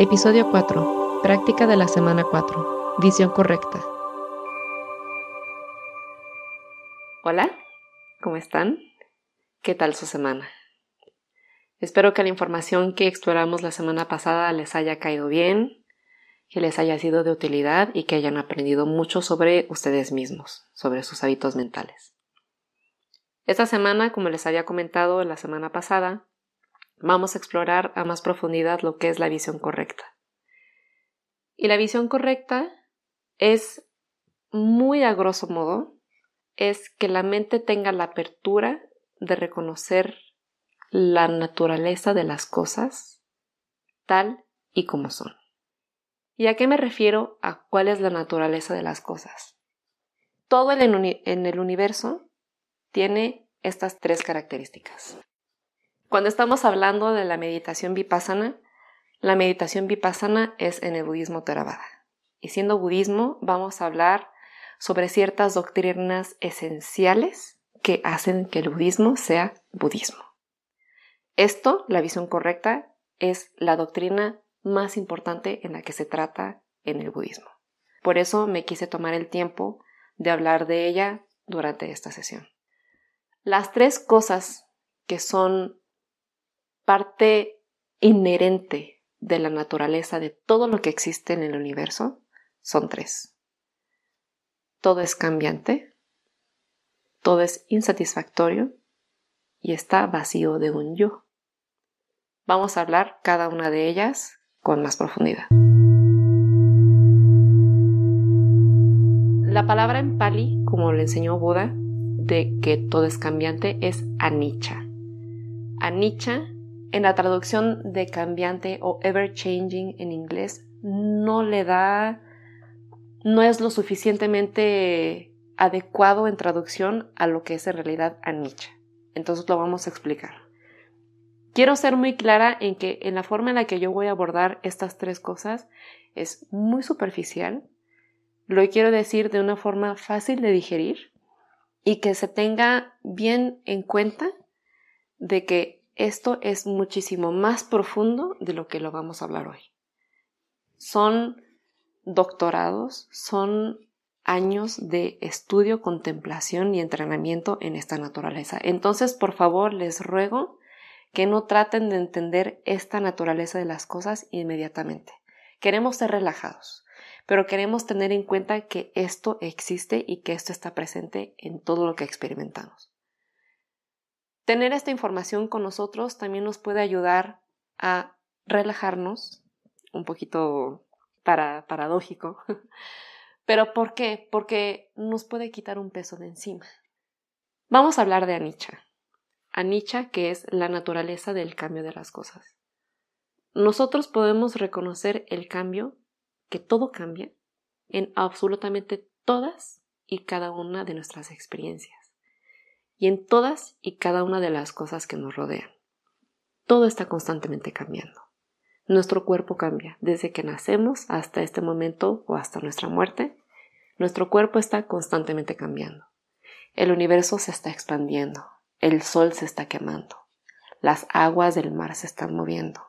Episodio 4. Práctica de la semana 4. Visión correcta. Hola, ¿cómo están? ¿Qué tal su semana? Espero que la información que exploramos la semana pasada les haya caído bien, que les haya sido de utilidad y que hayan aprendido mucho sobre ustedes mismos, sobre sus hábitos mentales. Esta semana, como les había comentado la semana pasada, vamos a explorar a más profundidad lo que es la visión correcta. Y la visión correcta es muy a grosso modo, es que la mente tenga la apertura de reconocer la naturaleza de las cosas tal y como son. ¿Y a qué me refiero a cuál es la naturaleza de las cosas? Todo en el universo tiene estas tres características. Cuando estamos hablando de la meditación vipassana, la meditación vipassana es en el budismo Theravada. Y siendo budismo, vamos a hablar sobre ciertas doctrinas esenciales que hacen que el budismo sea budismo. Esto, la visión correcta, es la doctrina más importante en la que se trata en el budismo. Por eso me quise tomar el tiempo de hablar de ella durante esta sesión. Las tres cosas que son parte inherente de la naturaleza de todo lo que existe en el universo son tres. Todo es cambiante, todo es insatisfactorio y está vacío de un yo. Vamos a hablar cada una de ellas con más profundidad. La palabra en pali, como le enseñó Buda, de que todo es cambiante, es anicca. Anicca, en la traducción de cambiante o ever changing en inglés, no le da, no es lo suficientemente adecuado en traducción a lo que es en realidad anicca. Entonces lo vamos a explicar. Quiero ser muy clara en que en la forma en la que yo voy a abordar estas tres cosas es muy superficial, lo quiero decir de una forma fácil de digerir y que se tenga bien en cuenta de que esto es muchísimo más profundo de lo que lo vamos a hablar hoy. Son doctorados, son años de estudio, contemplación y entrenamiento en esta naturaleza. Entonces, por favor, les ruego que no traten de entender esta naturaleza de las cosas inmediatamente. Queremos ser relajados, pero queremos tener en cuenta que esto existe y que esto está presente en todo lo que experimentamos. Tener esta información con nosotros también nos puede ayudar a relajarnos, un poquito para, paradójico, pero ¿por qué? Porque nos puede quitar un peso de encima. Vamos a hablar de Anicca anicca, que es la naturaleza del cambio de las cosas. Nosotros podemos reconocer el cambio, que todo cambia, en absolutamente todas y cada una de nuestras experiencias, y en todas y cada una de las cosas que nos rodean. Todo está constantemente cambiando. Nuestro cuerpo cambia desde que nacemos hasta este momento o hasta nuestra muerte. Nuestro cuerpo está constantemente cambiando. El universo se está expandiendo, el sol se está quemando. Las aguas del mar se están moviendo.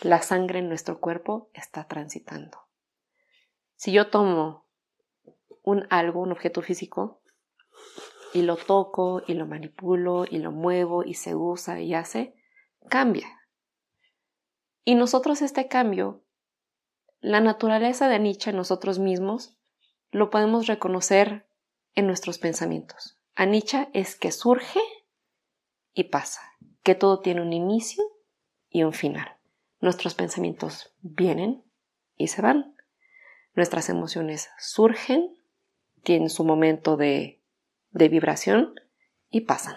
La sangre en nuestro cuerpo está transitando. Si yo tomo un algo, un objeto físico, y lo toco y lo manipulo y lo muevo y se usa y hace, cambia. Y nosotros este cambio, la naturaleza de Nietzsche en nosotros mismos, lo podemos reconocer en nuestros pensamientos. Anicca es que surge y pasa, que todo tiene un inicio y un final. Nuestros pensamientos vienen y se van. Nuestras emociones surgen, tienen su momento de, de vibración y pasan.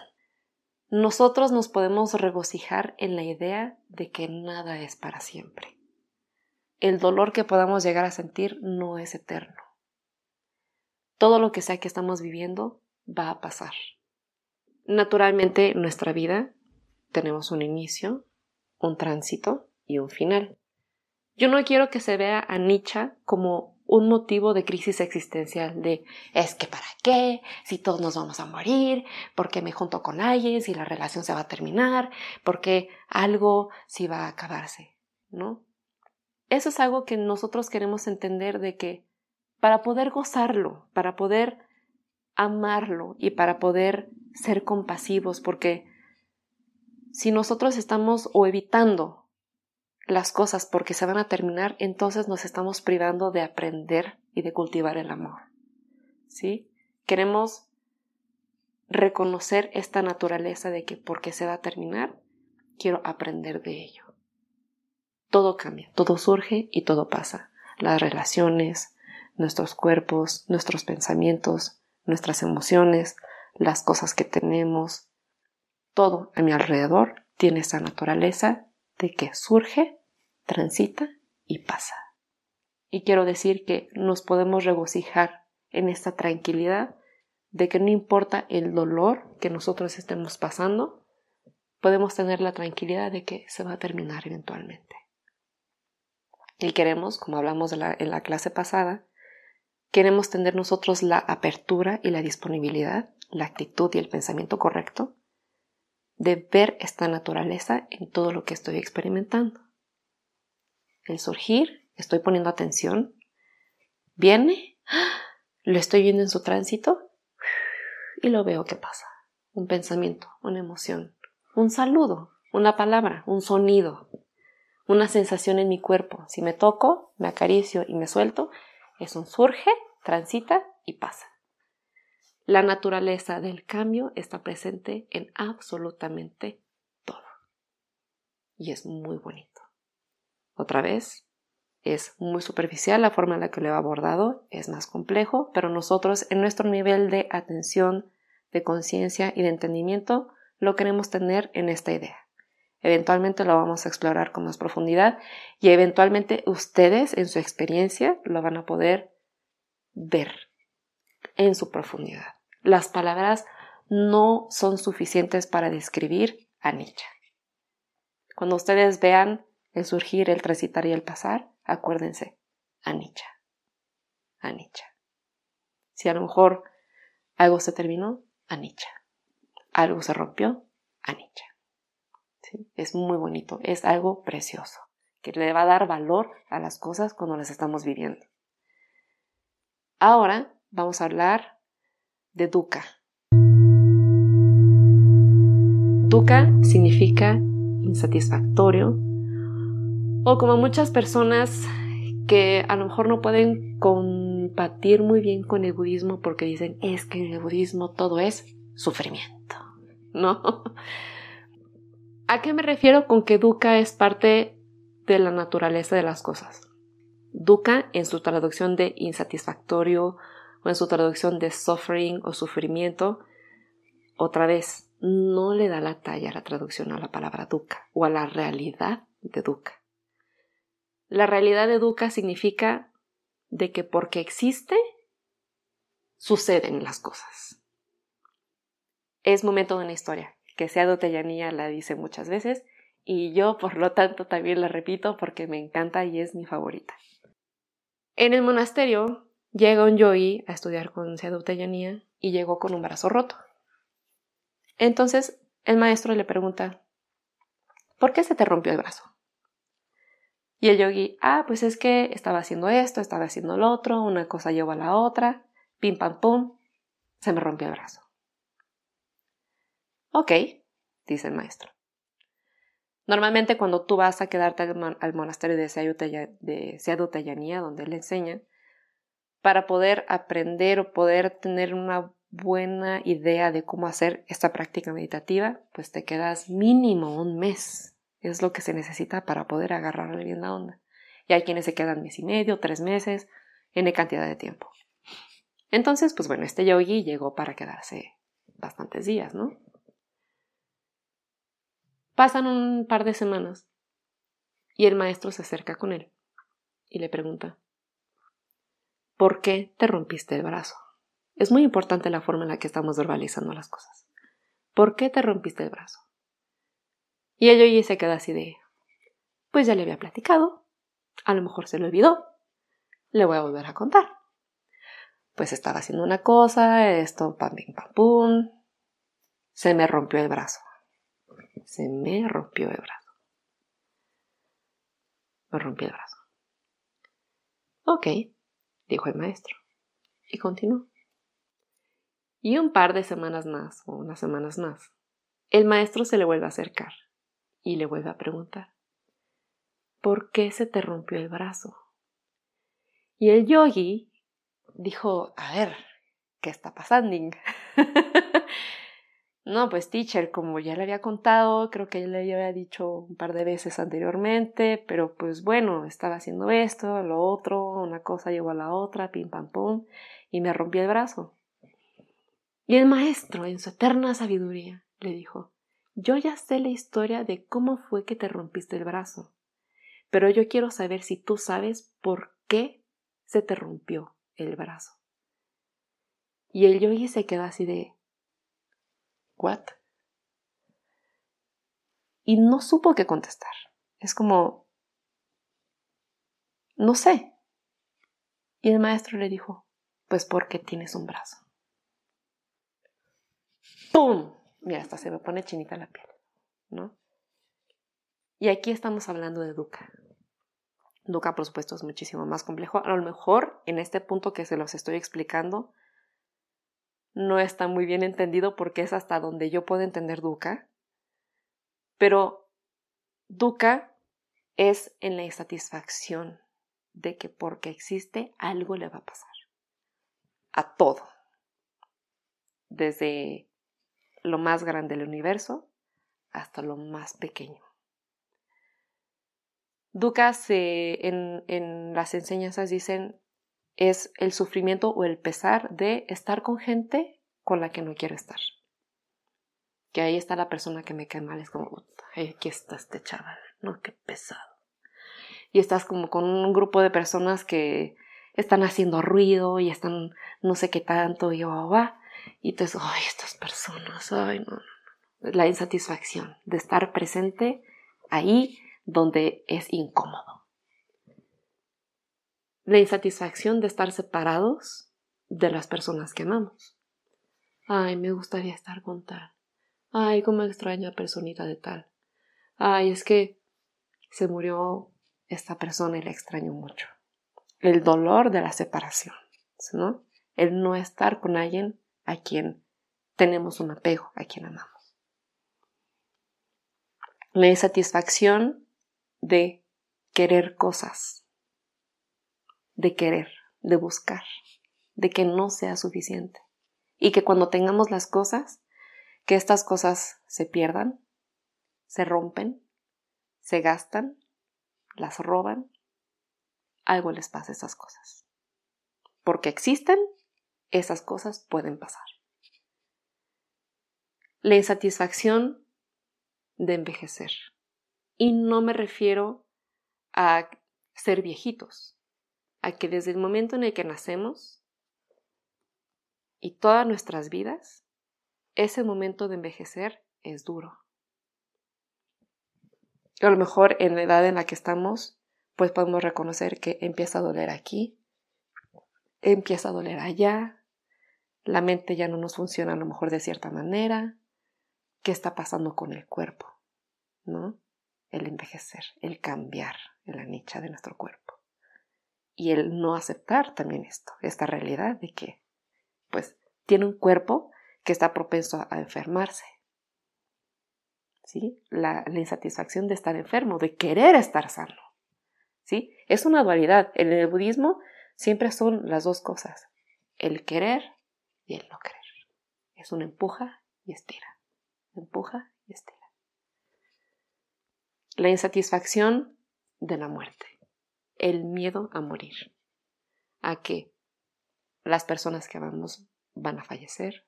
Nosotros nos podemos regocijar en la idea de que nada es para siempre. El dolor que podamos llegar a sentir no es eterno. Todo lo que sea que estamos viviendo va a pasar. Naturalmente, en nuestra vida tenemos un inicio, un tránsito y un final. Yo no quiero que se vea a Nietzsche como un motivo de crisis existencial de es que para qué, si todos nos vamos a morir, por qué me junto con alguien, si la relación se va a terminar, por qué algo si va a acabarse, ¿no? eso es algo que nosotros queremos entender de que para poder gozarlo, para poder amarlo y para poder ser compasivos, porque si nosotros estamos o evitando las cosas porque se van a terminar, entonces nos estamos privando de aprender y de cultivar el amor. ¿Sí? Queremos reconocer esta naturaleza de que porque se va a terminar, quiero aprender de ello. Todo cambia, todo surge y todo pasa. Las relaciones, nuestros cuerpos, nuestros pensamientos, nuestras emociones, las cosas que tenemos, todo a mi alrededor tiene esa naturaleza de que surge, transita y pasa. Y quiero decir que nos podemos regocijar en esta tranquilidad de que no importa el dolor que nosotros estemos pasando, podemos tener la tranquilidad de que se va a terminar eventualmente. Y queremos, como hablamos en la clase pasada, queremos tener nosotros la apertura y la disponibilidad, la actitud y el pensamiento correcto de ver esta naturaleza en todo lo que estoy experimentando. El surgir, estoy poniendo atención, viene, lo estoy viendo en su tránsito y lo veo que pasa. Un pensamiento, una emoción, un saludo, una palabra, un sonido, una sensación en mi cuerpo. Si me toco, me acaricio y me suelto, es un surge, transita y pasa. La naturaleza del cambio está presente en absolutamente todo. Y es muy bonito. Otra vez, es muy superficial la forma en la que lo he abordado, es más complejo, pero nosotros en nuestro nivel de atención, de conciencia y de entendimiento lo queremos tener en esta idea. Eventualmente lo vamos a explorar con más profundidad y eventualmente ustedes en su experiencia lo van a poder ver en su profundidad. Las palabras no son suficientes para describir a Nietzsche. Cuando ustedes vean el surgir, el transitar y el pasar, acuérdense, a Nietzsche. A Nietzsche. Si a lo mejor algo se terminó, a Nietzsche. Algo se rompió, a Nietzsche. Es muy bonito, es algo precioso, que le va a dar valor a las cosas cuando las estamos viviendo. Ahora vamos a hablar de dukkha. Dukkha significa insatisfactorio o como muchas personas que a lo mejor no pueden compatir muy bien con el budismo porque dicen es que en el budismo todo es sufrimiento, ¿no? ¿A qué me refiero con que dukkha es parte de la naturaleza de las cosas? Dukkha en su traducción de insatisfactorio o en su traducción de suffering o sufrimiento, otra vez, no le da la talla a la traducción a la palabra dukkha o a la realidad de dukkha. La realidad de dukkha significa de que porque existe, suceden las cosas. Es momento de una historia, que sea Teyanía la dice muchas veces, y yo por lo tanto también la repito porque me encanta y es mi favorita. En el monasterio llega un yogi a estudiar con Seadu Teyanía y llegó con un brazo roto. Entonces el maestro le pregunta, ¿por qué se te rompió el brazo? Y el yogi, ah, pues es que estaba haciendo esto, estaba haciendo lo otro, una cosa llevó a la otra, pim pam pum, se me rompió el brazo. Ok, dice el maestro. Normalmente cuando tú vas a quedarte al, monasterio de Seadu Teyanía, donde él enseña, para poder aprender o poder tener una buena idea de cómo hacer esta práctica meditativa, pues te quedas mínimo un mes. Es lo que se necesita para poder agarrarle bien la onda. Y hay quienes se quedan mes y medio, tres meses, en cantidad de tiempo. Entonces, pues bueno, este yogi llegó para quedarse bastantes días, ¿no? Pasan un par de semanas y el maestro se acerca con él y le pregunta, ¿por qué te rompiste el brazo? Es muy importante la forma en la que estamos verbalizando las cosas. ¿Por qué te rompiste el brazo? Y ella se queda así de, pues ya le había platicado, a lo mejor se lo olvidó, le voy a volver a contar. Pues estaba haciendo una cosa, esto, pam, pim, pam, pum, se me rompió el brazo se me rompió el brazo. Me rompí el brazo. Ok, dijo el maestro, y continuó. Y un par de semanas más, o unas semanas más, el maestro se le vuelve a acercar y le vuelve a preguntar, ¿por qué se te rompió el brazo? Y el yogi dijo, a ver, ¿qué está pasando? no, pues teacher, como ya le había contado, creo que ya le había dicho un par de veces anteriormente, pero pues bueno, estaba haciendo esto, lo otro, una cosa llegó a la otra, pim pam pum, y me rompí el brazo. Y el maestro, en su eterna sabiduría, le dijo, yo ya sé la historia de cómo fue que te rompiste el brazo, pero yo quiero saber si tú sabes por qué se te rompió el brazo. Y el yogi se queda así de, ¿what? Y no supo qué contestar. Es como, no sé. Y el maestro le dijo, pues porque tienes un brazo. ¡Pum! Mira, hasta se me pone chinita la piel, ¿no? Y aquí estamos hablando de Dukkha. Dukkha, por supuesto, es muchísimo más complejo. A lo mejor en este punto que se los estoy explicando no está muy bien entendido porque es hasta donde yo puedo entender Dukkha. Pero Dukkha es en la insatisfacción de que porque existe algo le va a pasar. A todo. Desde lo más grande del universo hasta lo más pequeño. Ducas en, en las enseñanzas dicen es el sufrimiento o el pesar de estar con gente con la que no quiero estar. Que ahí está la persona que me cae mal, es como, aquí está este chaval, no, qué pesado. Y estás como con un grupo de personas que están haciendo ruido y están no sé qué tanto y va, va. Y entonces, ay, estas personas, ay, no. La insatisfacción de estar presente ahí donde es incómodo. La insatisfacción de estar separados de las personas que amamos. Ay, me gustaría estar con tal. Ay, cómo extraña personita de tal. Ay, es que se murió esta persona y la extraño mucho. El dolor de la separación, ¿no? El no estar con alguien a quien tenemos un apego, a quien amamos. La insatisfacción de querer cosas, de querer, de buscar, de que no sea suficiente. Y que cuando tengamos las cosas, que estas cosas se pierdan, se rompen, se gastan, las roban, algo les pasa a esas cosas. Porque existen esas cosas pueden pasar. La insatisfacción de envejecer. Y no me refiero a ser viejitos, a que desde el momento en el que nacemos y todas nuestras vidas, ese momento de envejecer es duro. A lo mejor en la edad en la que estamos, pues podemos reconocer que empieza a doler aquí, empieza a doler allá, la mente ya no nos funciona a lo mejor de cierta manera, qué está pasando con el cuerpo, ¿no? El envejecer, el cambiar en la nicha de nuestro cuerpo. Y el no aceptar también esto, esta realidad de que, pues, tiene un cuerpo que está propenso a enfermarse. ¿Sí? La, insatisfacción de estar enfermo, de querer estar sano. ¿Sí? Es una dualidad. En el budismo siempre son las dos cosas, el querer y el no querer. Es un empuja y estira, empuja y estira. La insatisfacción de la muerte, el miedo a morir, a que las personas que amamos van a fallecer,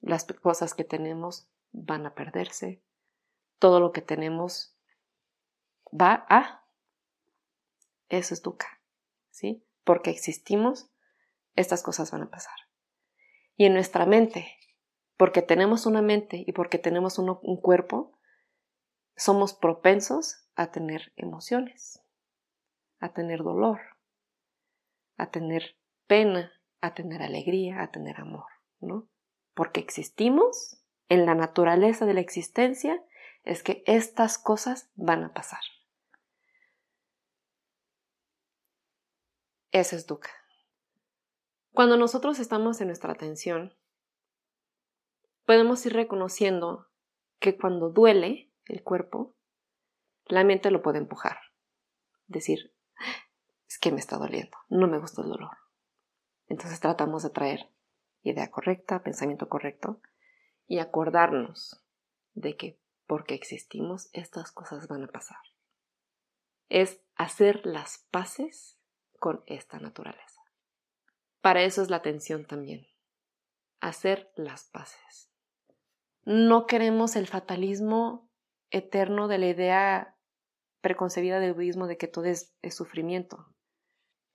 las cosas que tenemos van a perderse, todo lo que tenemos va a... Eso es dukkha, ¿sí? Porque existimos, estas cosas van a pasar y en nuestra mente, porque tenemos una mente y porque tenemos un, cuerpo, somos propensos a tener emociones, a tener dolor, a tener pena, a tener alegría, a tener amor, ¿no? Porque existimos en la naturaleza de la existencia, es que estas cosas van a pasar. Ese es dukkha. Cuando nosotros estamos en nuestra atención, podemos ir reconociendo que cuando duele el cuerpo, la mente lo puede empujar. Decir, que me está doliendo, no me gusta el dolor. Entonces tratamos de traer idea correcta, pensamiento correcto y acordarnos de que porque existimos estas cosas van a pasar. Es hacer las paces con esta naturaleza. Para eso es la atención también. Hacer las paces. No queremos el fatalismo eterno de la idea preconcebida del budismo de que todo es sufrimiento.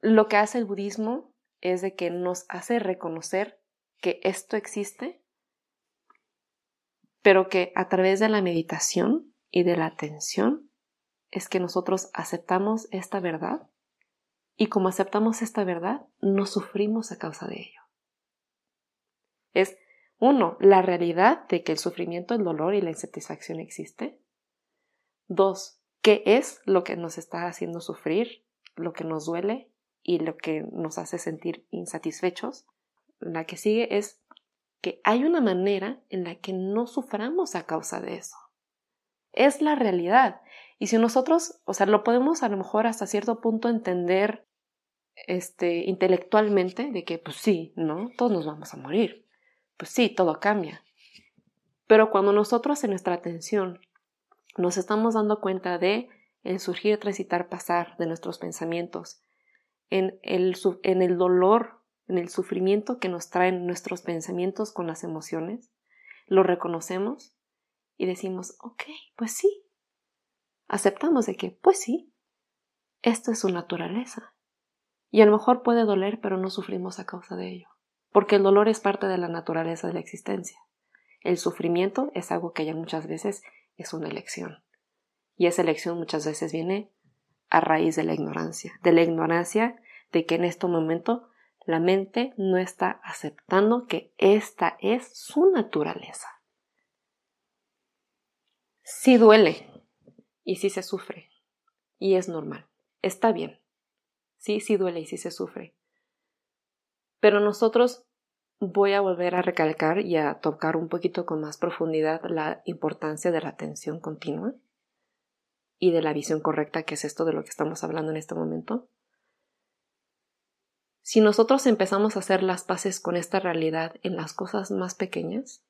Lo que hace el budismo es de que nos hace reconocer que esto existe, pero que a través de la meditación y de la atención es que nosotros aceptamos esta verdad y como aceptamos esta verdad, no sufrimos a causa de ello. Es, uno, la realidad de que el sufrimiento, el dolor y la insatisfacción existe. Dos, qué es lo que nos está haciendo sufrir, lo que nos duele y lo que nos hace sentir insatisfechos. La que sigue es que hay una manera en la que no suframos a causa de eso. Es la realidad. Y si nosotros, o sea, lo podemos a lo mejor hasta cierto punto entender este, intelectualmente de que, pues sí, ¿no? Todos nos vamos a morir. Pues sí, todo cambia. Pero cuando nosotros en nuestra atención nos estamos dando cuenta de el surgir, transitar, pasar de nuestros pensamientos, en el, en el dolor, en el sufrimiento que nos traen nuestros pensamientos con las emociones, lo reconocemos y decimos, ok, pues sí. Aceptamos de que, pues sí, esto es su naturaleza. Y a lo mejor puede doler, pero no sufrimos a causa de ello, porque el dolor es parte de la naturaleza de la existencia. El sufrimiento es algo que ya muchas veces es una elección. Y esa elección muchas veces viene a raíz de la ignorancia, de la ignorancia de que en este momento la mente no está aceptando que esta es su naturaleza. Sí duele y sí se sufre y es normal, está bien. Sí, sí duele y sí se sufre. Pero nosotros voy a volver a recalcar y a tocar un poquito con más profundidad la importancia de la atención continua y de la visión correcta, que es esto de lo que estamos hablando en este momento. Si nosotros empezamos a hacer las paces con esta realidad en las cosas más pequeñas,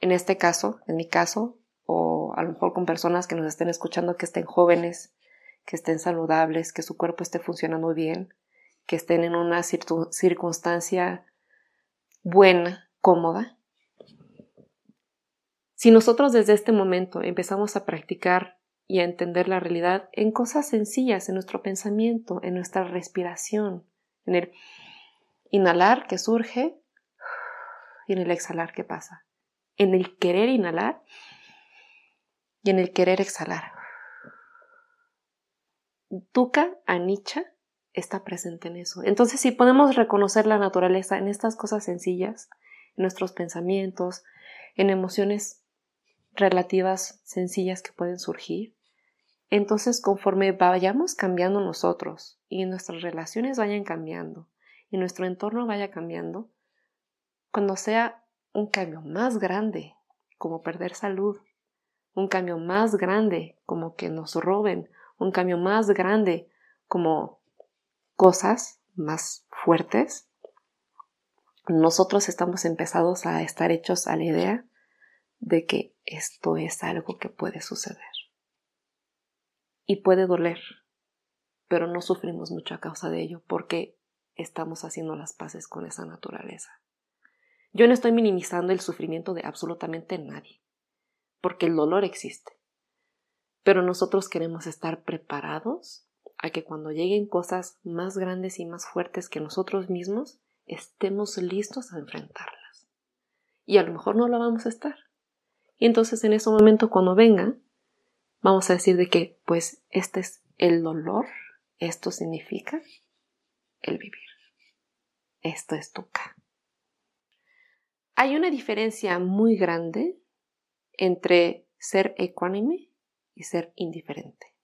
en este caso, en mi caso, o a lo mejor con personas que nos estén escuchando que estén jóvenes, que estén saludables, que su cuerpo esté funcionando bien, que estén en una circunstancia buena, cómoda. Si nosotros desde este momento empezamos a practicar y a entender la realidad en cosas sencillas, en nuestro pensamiento, en nuestra respiración, en el inhalar que surge y en el exhalar que pasa, en el querer inhalar y en el querer exhalar. Dukkha Anicca está presente en eso. Entonces, si podemos reconocer la naturaleza en estas cosas sencillas, en nuestros pensamientos, en emociones relativas sencillas que pueden surgir, entonces conforme vayamos cambiando nosotros y nuestras relaciones vayan cambiando y nuestro entorno vaya cambiando, cuando sea un cambio más grande, como perder salud, un cambio más grande, como que nos roben, un cambio más grande, como cosas más fuertes, nosotros estamos empezados a estar hechos a la idea de que esto es algo que puede suceder. Y puede doler, pero no sufrimos mucho a causa de ello porque estamos haciendo las paces con esa naturaleza. Yo no estoy minimizando el sufrimiento de absolutamente nadie, porque el dolor existe. Pero nosotros queremos estar preparados a que cuando lleguen cosas más grandes y más fuertes que nosotros mismos, estemos listos a enfrentarlas. Y a lo mejor no lo vamos a estar. Y entonces en ese momento cuando venga, vamos a decir de que, pues, este es el dolor, esto significa el vivir. Esto es toca. Hay una diferencia muy grande entre ser ecuánime y ser indiferente.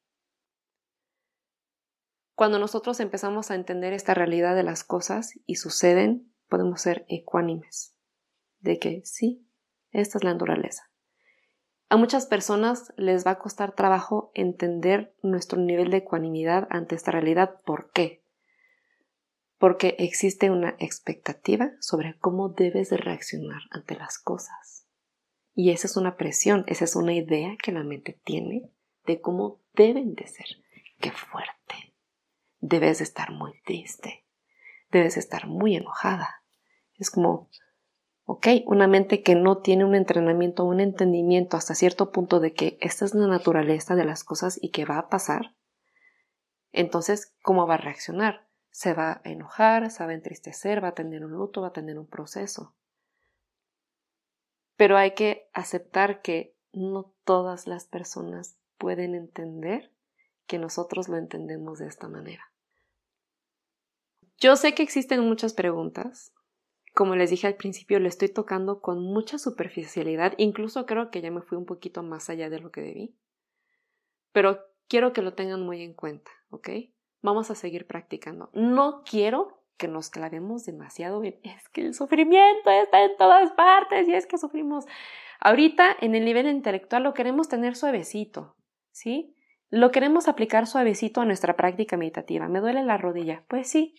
Cuando nosotros empezamos a entender esta realidad de las cosas y suceden, podemos ser ecuánimes. De que sí, esta es la naturaleza. A muchas personas les va a costar trabajo entender nuestro nivel de ecuanimidad ante esta realidad. ¿Por qué? Porque existe una expectativa sobre cómo debes de reaccionar ante las cosas. Y esa es una presión, esa es una idea que la mente tiene de cómo deben de ser. ¡Qué fuerte! debes estar muy triste, debes estar muy enojada. Es como, ok, una mente que no tiene un entrenamiento, un entendimiento hasta cierto punto de que esta es la naturaleza de las cosas y que va a pasar, entonces, ¿cómo va a reaccionar? Se va a enojar, se va a entristecer, va a tener un luto, va a tener un proceso. Pero hay que aceptar que no todas las personas pueden entender que nosotros lo entendemos de esta manera. Yo sé que existen muchas preguntas. Como les dije al principio, le estoy tocando con mucha superficialidad, incluso creo que ya me fui un poquito más allá de lo que debí. Pero quiero que lo tengan muy en cuenta, ¿ok? Vamos a seguir practicando. No quiero que nos clavemos demasiado en es que el sufrimiento está en todas partes y es que sufrimos. Ahorita en el nivel intelectual lo queremos tener suavecito, ¿sí? Lo queremos aplicar suavecito a nuestra práctica meditativa. ¿Me duele la rodilla? Pues sí,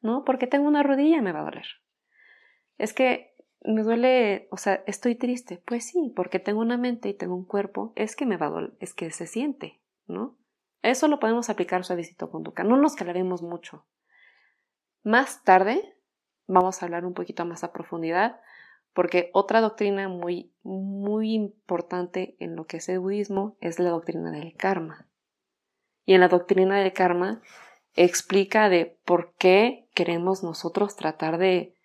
¿no? Porque tengo una rodilla me va a doler. Es que me duele, o sea, estoy triste. Pues sí, porque tengo una mente y tengo un cuerpo, es que me va a doler, es que se siente, ¿no? Eso lo podemos aplicar suavecito con Duca. No nos calaremos mucho. Más tarde vamos a hablar un poquito más a profundidad porque otra doctrina muy, muy importante en lo que es el budismo es la doctrina del karma. Y en la doctrina del karma explica de por qué queremos nosotros tratar de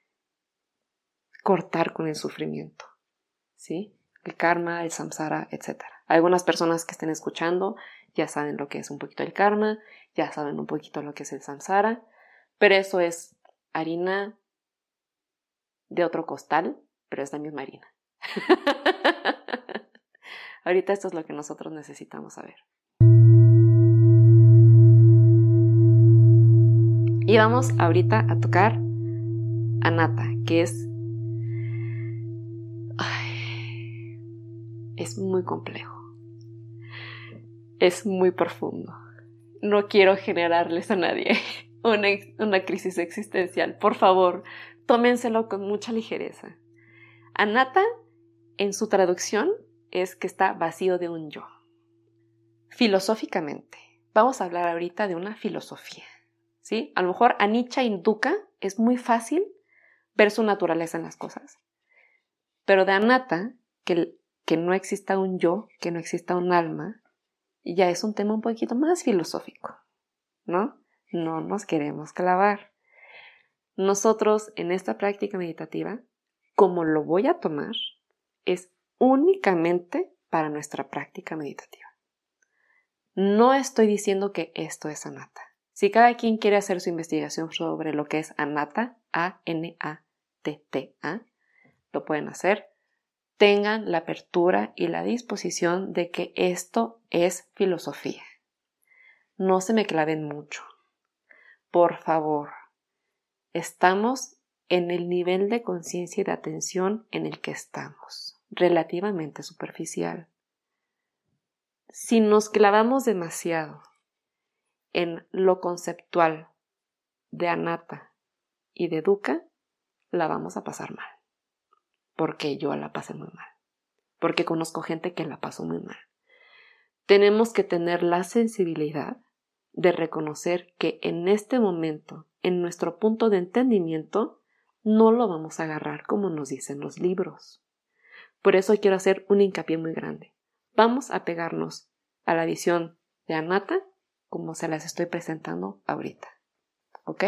cortar con el sufrimiento. ¿Sí? El karma, el samsara, etc. Algunas personas que estén escuchando ya saben lo que es un poquito el karma, ya saben un poquito lo que es el samsara, pero eso es harina de otro costal pero es la misma harina. Ahorita esto es lo que nosotros necesitamos saber. Y vamos ahorita a tocar Anata, que es... es muy complejo. Es muy profundo. No quiero generarles a nadie una, una crisis existencial. Por favor, tómenselo con mucha ligereza. Anata, en su traducción, es que está vacío de un yo. Filosóficamente, vamos a hablar ahorita de una filosofía. ¿sí? A lo mejor a Nietzsche y Duca es muy fácil ver su naturaleza en las cosas. Pero de Anata, que, que no exista un yo, que no exista un alma, ya es un tema un poquito más filosófico, ¿no? No nos queremos clavar. Nosotros en esta práctica meditativa como lo voy a tomar es únicamente para nuestra práctica meditativa. No estoy diciendo que esto es anatta. Si cada quien quiere hacer su investigación sobre lo que es anatta, A-N-A-T-T-A, lo pueden hacer. Tengan la apertura y la disposición de que esto es filosofía. No se me claven mucho. Por favor, estamos en el nivel de conciencia y de atención en el que estamos, relativamente superficial. Si nos clavamos demasiado en lo conceptual de Anata y de Duca, la vamos a pasar mal. Porque yo la pasé muy mal. Porque conozco gente que la pasó muy mal. Tenemos que tener la sensibilidad de reconocer que en este momento, en nuestro punto de entendimiento, no lo vamos a agarrar como nos dicen los libros. Por eso quiero hacer un hincapié muy grande. Vamos a pegarnos a la visión de Anata como se las estoy presentando ahorita. ¿Ok?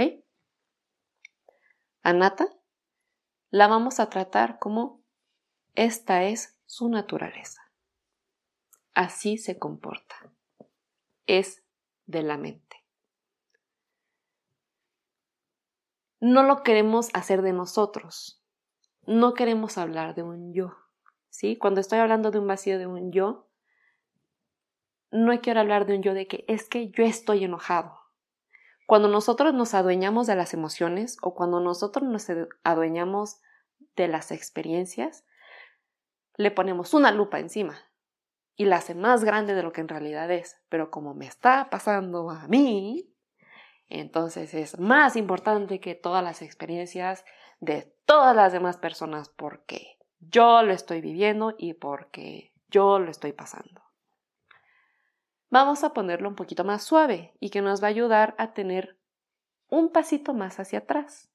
Anata la vamos a tratar como esta es su naturaleza. Así se comporta. Es de la mente. no lo queremos hacer de nosotros. No queremos hablar de un yo. ¿Sí? Cuando estoy hablando de un vacío de un yo, no quiero hablar de un yo de que es que yo estoy enojado. Cuando nosotros nos adueñamos de las emociones o cuando nosotros nos adueñamos de las experiencias, le ponemos una lupa encima y la hace más grande de lo que en realidad es. Pero como me está pasando a mí, entonces es más importante que todas las experiencias de todas las demás personas porque yo lo estoy viviendo y porque yo lo estoy pasando vamos a ponerlo un poquito más suave y que nos va a ayudar a tener un pasito más hacia atrás.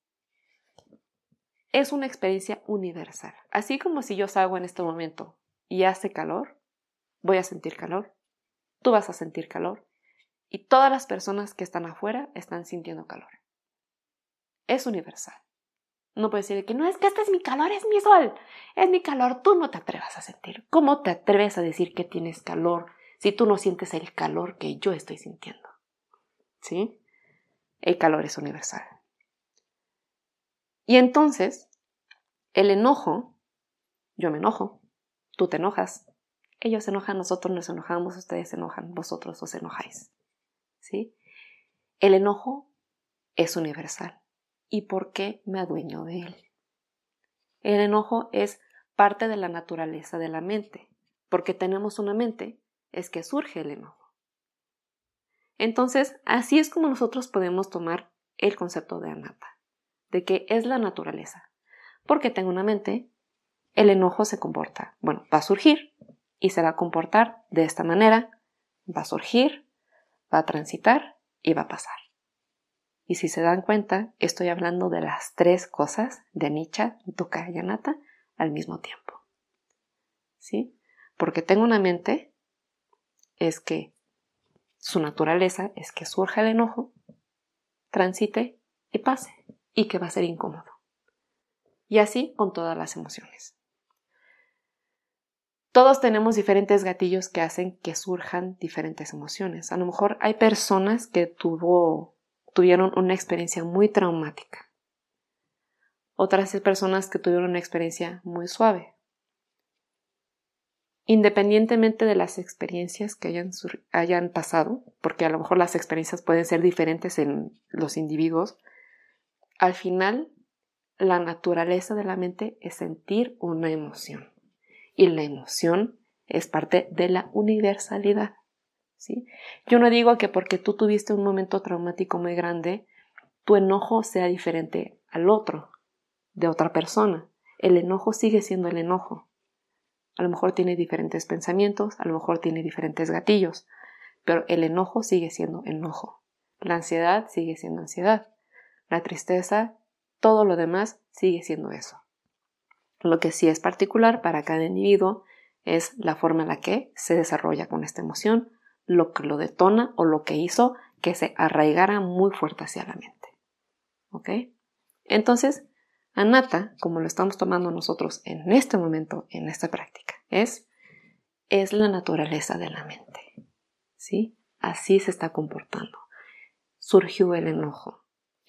Es una experiencia universal. Así como si yo salgo en este momento y hace calor, voy a sentir calor, tú vas a sentir calor y todas las personas que están afuera están sintiendo calor. Es universal. No puedes decir que no es que este es mi calor, es mi sol, es mi calor, tú no te atrevas a sentir. ¿Cómo te atreves a decir que tienes calor si tú no sientes el calor que yo estoy sintiendo. ¿Sí? El calor es universal. Y entonces, el enojo, yo me enojo, tú te enojas, ellos se enojan, nosotros nos enojamos, ustedes se enojan, vosotros os enojáis. ¿Sí? El enojo es universal. ¿Y por qué me adueño de él? El enojo es parte de la naturaleza de la mente, porque tenemos una mente es que surge el enojo. Entonces, así es como nosotros podemos tomar el concepto de anatta, de que es la naturaleza. Porque tengo una mente, el enojo se comporta, bueno, va a surgir y se va a comportar de esta manera, va a surgir, va a transitar y va a pasar. Y si se dan cuenta, estoy hablando de las tres cosas de Nietzsche, Dukkha y Anatta al mismo tiempo. ¿Sí? Porque tengo una mente es que su naturaleza es que surja el enojo, transite y pase, y que va a ser incómodo. Y así con todas las emociones. Todos tenemos diferentes gatillos que hacen que surjan diferentes emociones. A lo mejor hay personas que tuvo, tuvieron una experiencia muy traumática. Otras personas que tuvieron una experiencia muy suave independientemente de las experiencias que hayan, hayan, pasado, porque a lo mejor las experiencias pueden ser diferentes en los individuos, al final la naturaleza de la mente es sentir una emoción. Y la emoción es parte de la universalidad. ¿sí? Yo no digo que porque tú tuviste un momento traumático muy grande, tu enojo sea diferente al otro, de otra persona. El enojo sigue siendo el enojo a lo mejor tiene diferentes pensamientos, a lo mejor tiene diferentes gatillos, pero el enojo sigue siendo enojo. La ansiedad sigue siendo ansiedad. La tristeza, todo lo demás sigue siendo eso. Lo que sí es particular para cada individuo es la forma en la que se desarrolla con esta emoción, lo que lo detona o lo que hizo que se arraigara muy fuerte hacia la mente. ¿Ok? Entonces, Anata, como lo estamos tomando nosotros en este momento, en esta práctica, es, es la naturaleza de la mente. ¿Sí? Así se está comportando. Surgió el enojo.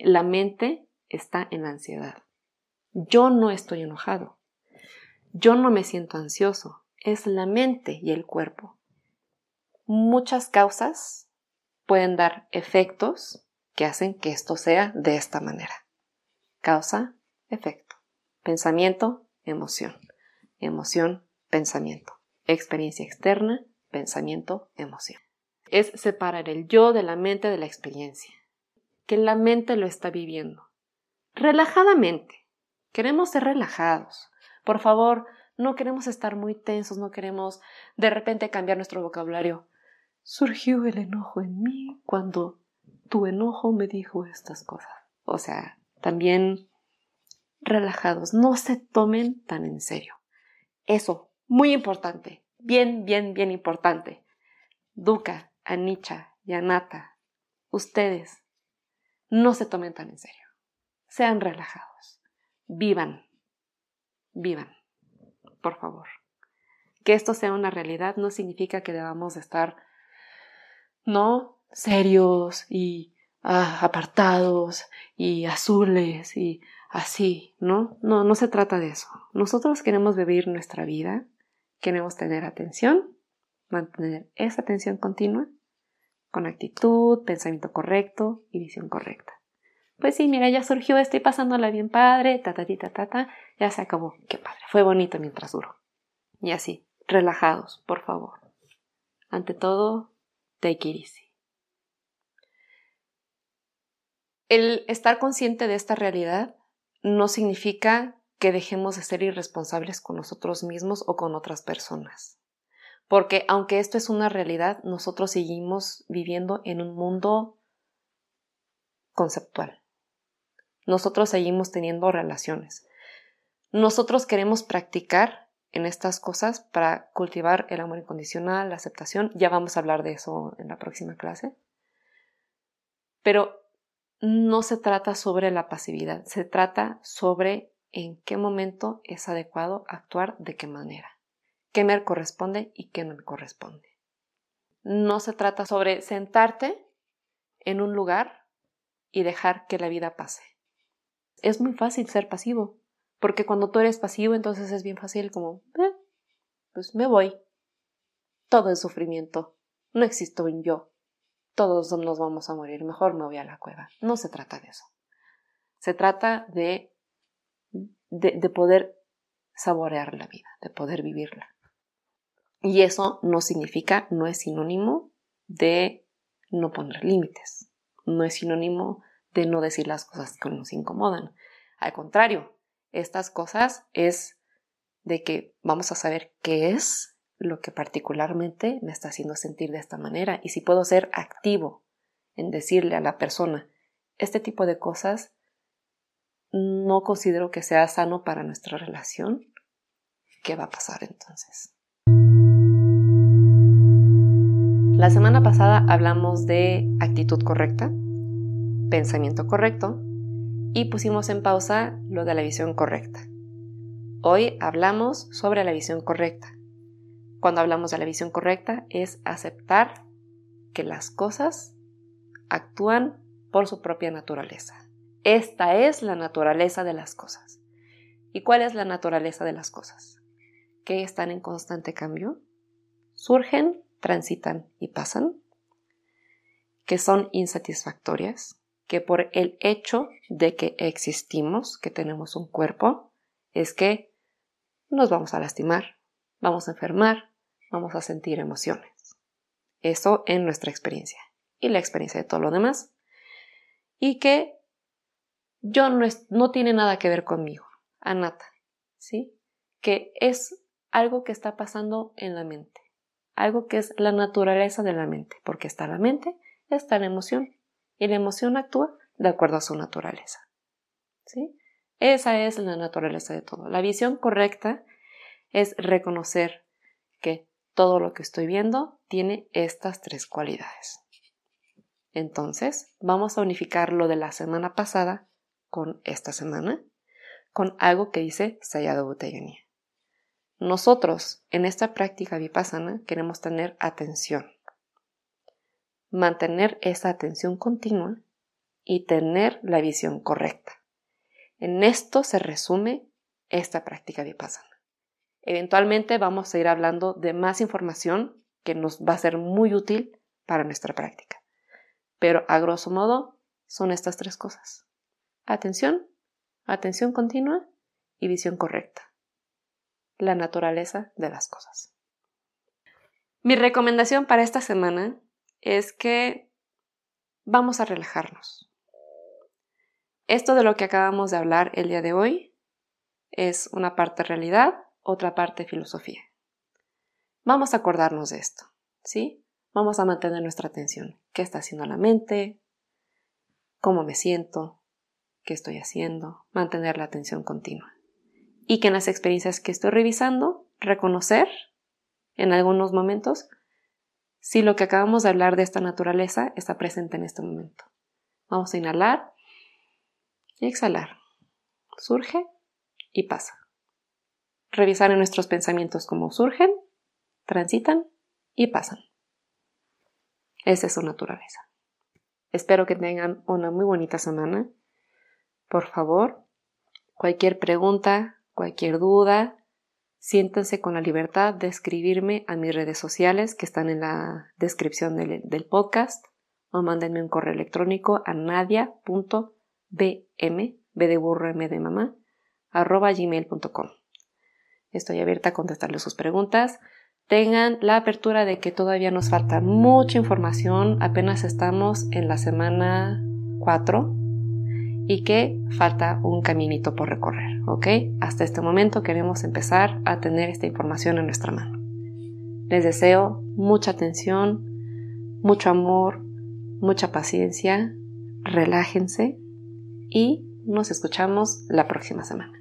La mente está en ansiedad. Yo no estoy enojado. Yo no me siento ansioso. Es la mente y el cuerpo. Muchas causas pueden dar efectos que hacen que esto sea de esta manera. Causa, efecto. Pensamiento, emoción. Emoción, pensamiento. Experiencia externa, pensamiento, emoción. Es separar el yo de la mente de la experiencia. Que la mente lo está viviendo. Relajadamente. Queremos ser relajados. Por favor, no queremos estar muy tensos, no queremos de repente cambiar nuestro vocabulario. Surgió el enojo en mí cuando tu enojo me dijo estas cosas. O sea, también relajados, no se tomen tan en serio. Eso, muy importante, bien, bien, bien importante. Duca, Anicha y Anata, ustedes, no se tomen tan en serio. Sean relajados. Vivan. Vivan. Por favor. Que esto sea una realidad no significa que debamos estar, no, serios y ah, apartados y azules y así, ¿no? No, no se trata de eso. Nosotros queremos vivir nuestra vida, queremos tener atención, mantener esa atención continua, con actitud, pensamiento correcto y visión correcta. Pues sí, mira, ya surgió, estoy pasándola bien padre, ta ta ta ta ta, ya se acabó, qué padre, fue bonito mientras duró. Y así, relajados, por favor. Ante todo, take it easy. El estar consciente de esta realidad no significa que dejemos de ser irresponsables con nosotros mismos o con otras personas. Porque aunque esto es una realidad, nosotros seguimos viviendo en un mundo conceptual. Nosotros seguimos teniendo relaciones. Nosotros queremos practicar en estas cosas para cultivar el amor incondicional, la aceptación. Ya vamos a hablar de eso en la próxima clase. Pero no se trata sobre la pasividad, se trata sobre en qué momento es adecuado actuar de qué manera, qué me corresponde y qué no me corresponde. No se trata sobre sentarte en un lugar y dejar que la vida pase. Es muy fácil ser pasivo, porque cuando tú eres pasivo entonces es bien fácil como, eh, pues me voy. Todo es sufrimiento, no existo en yo, todos nos vamos a morir, mejor me voy a la cueva. No se trata de eso. Se trata de, de, poder saborear la vida, de poder vivirla. Y eso no significa, no es sinónimo de no poner límites, no es sinónimo de no decir las cosas que nos incomodan. Al contrario, estas cosas es de que vamos a saber qué es lo que particularmente me está haciendo sentir de esta manera y si puedo ser activo en decirle a la persona este tipo de cosas no considero que sea sano para nuestra relación, ¿qué va a pasar entonces? La semana pasada hablamos de actitud correcta, pensamiento correcto y pusimos en pausa lo de la visión correcta. Hoy hablamos sobre la visión correcta cuando hablamos de la visión correcta es aceptar que las cosas actúan por su propia naturaleza. Esta es la naturaleza de las cosas. ¿Y cuál es la naturaleza de las cosas? Que están en constante cambio, surgen, transitan y pasan, que son insatisfactorias, que por el hecho de que existimos, que tenemos un cuerpo, es que nos vamos a lastimar, vamos a enfermar, vamos a sentir emociones. Eso en nuestra experiencia y la experiencia de todo lo demás. Y que yo no, no tiene nada que ver conmigo, Anata, ¿sí? Que es algo que está pasando en la mente, algo que es la naturaleza de la mente, porque está la mente, está la emoción, y la emoción actúa de acuerdo a su naturaleza, ¿sí? Esa es la naturaleza de todo. La visión correcta es reconocer que todo lo que estoy viendo tiene estas tres cualidades. Entonces, vamos a unificar lo de la semana pasada con esta semana, con algo que dice Sayadaw Butayani. Nosotros, en esta práctica vipassana, queremos tener atención, mantener esa atención continua y tener la visión correcta. En esto se resume esta práctica vipassana. Eventualmente vamos a ir hablando de más información que nos va a ser muy útil para nuestra práctica. Pero a grosso modo son estas tres cosas. Atención, atención continua y visión correcta. La naturaleza de las cosas. Mi recomendación para esta semana es que vamos a relajarnos. Esto de lo que acabamos de hablar el día de hoy es una parte realidad otra parte filosofía. Vamos a acordarnos de esto, ¿sí? Vamos a mantener nuestra atención. ¿Qué está haciendo la mente? ¿Cómo me siento? ¿Qué estoy haciendo? Mantener la atención continua. Y que en las experiencias que estoy revisando, reconocer en algunos momentos si lo que acabamos de hablar de esta naturaleza está presente en este momento. Vamos a inhalar y exhalar. Surge y pasa revisar en nuestros pensamientos cómo surgen, transitan y pasan. Esa es su naturaleza. Espero que tengan una muy bonita semana. Por favor, cualquier pregunta, cualquier duda, siéntanse con la libertad de escribirme a mis redes sociales que están en la descripción del, del podcast. o mándenme un correo electrónico a nadia.bm, b de burro, m de mamá, arroba gmail.com. Estoy abierta a contestarle sus preguntas. Tengan la apertura de que todavía nos falta mucha información, apenas estamos en la semana 4 y que falta un caminito por recorrer, ¿ok? Hasta este momento queremos empezar a tener esta información en nuestra mano. Les deseo mucha atención, mucho amor, mucha paciencia, relájense y nos escuchamos la próxima semana.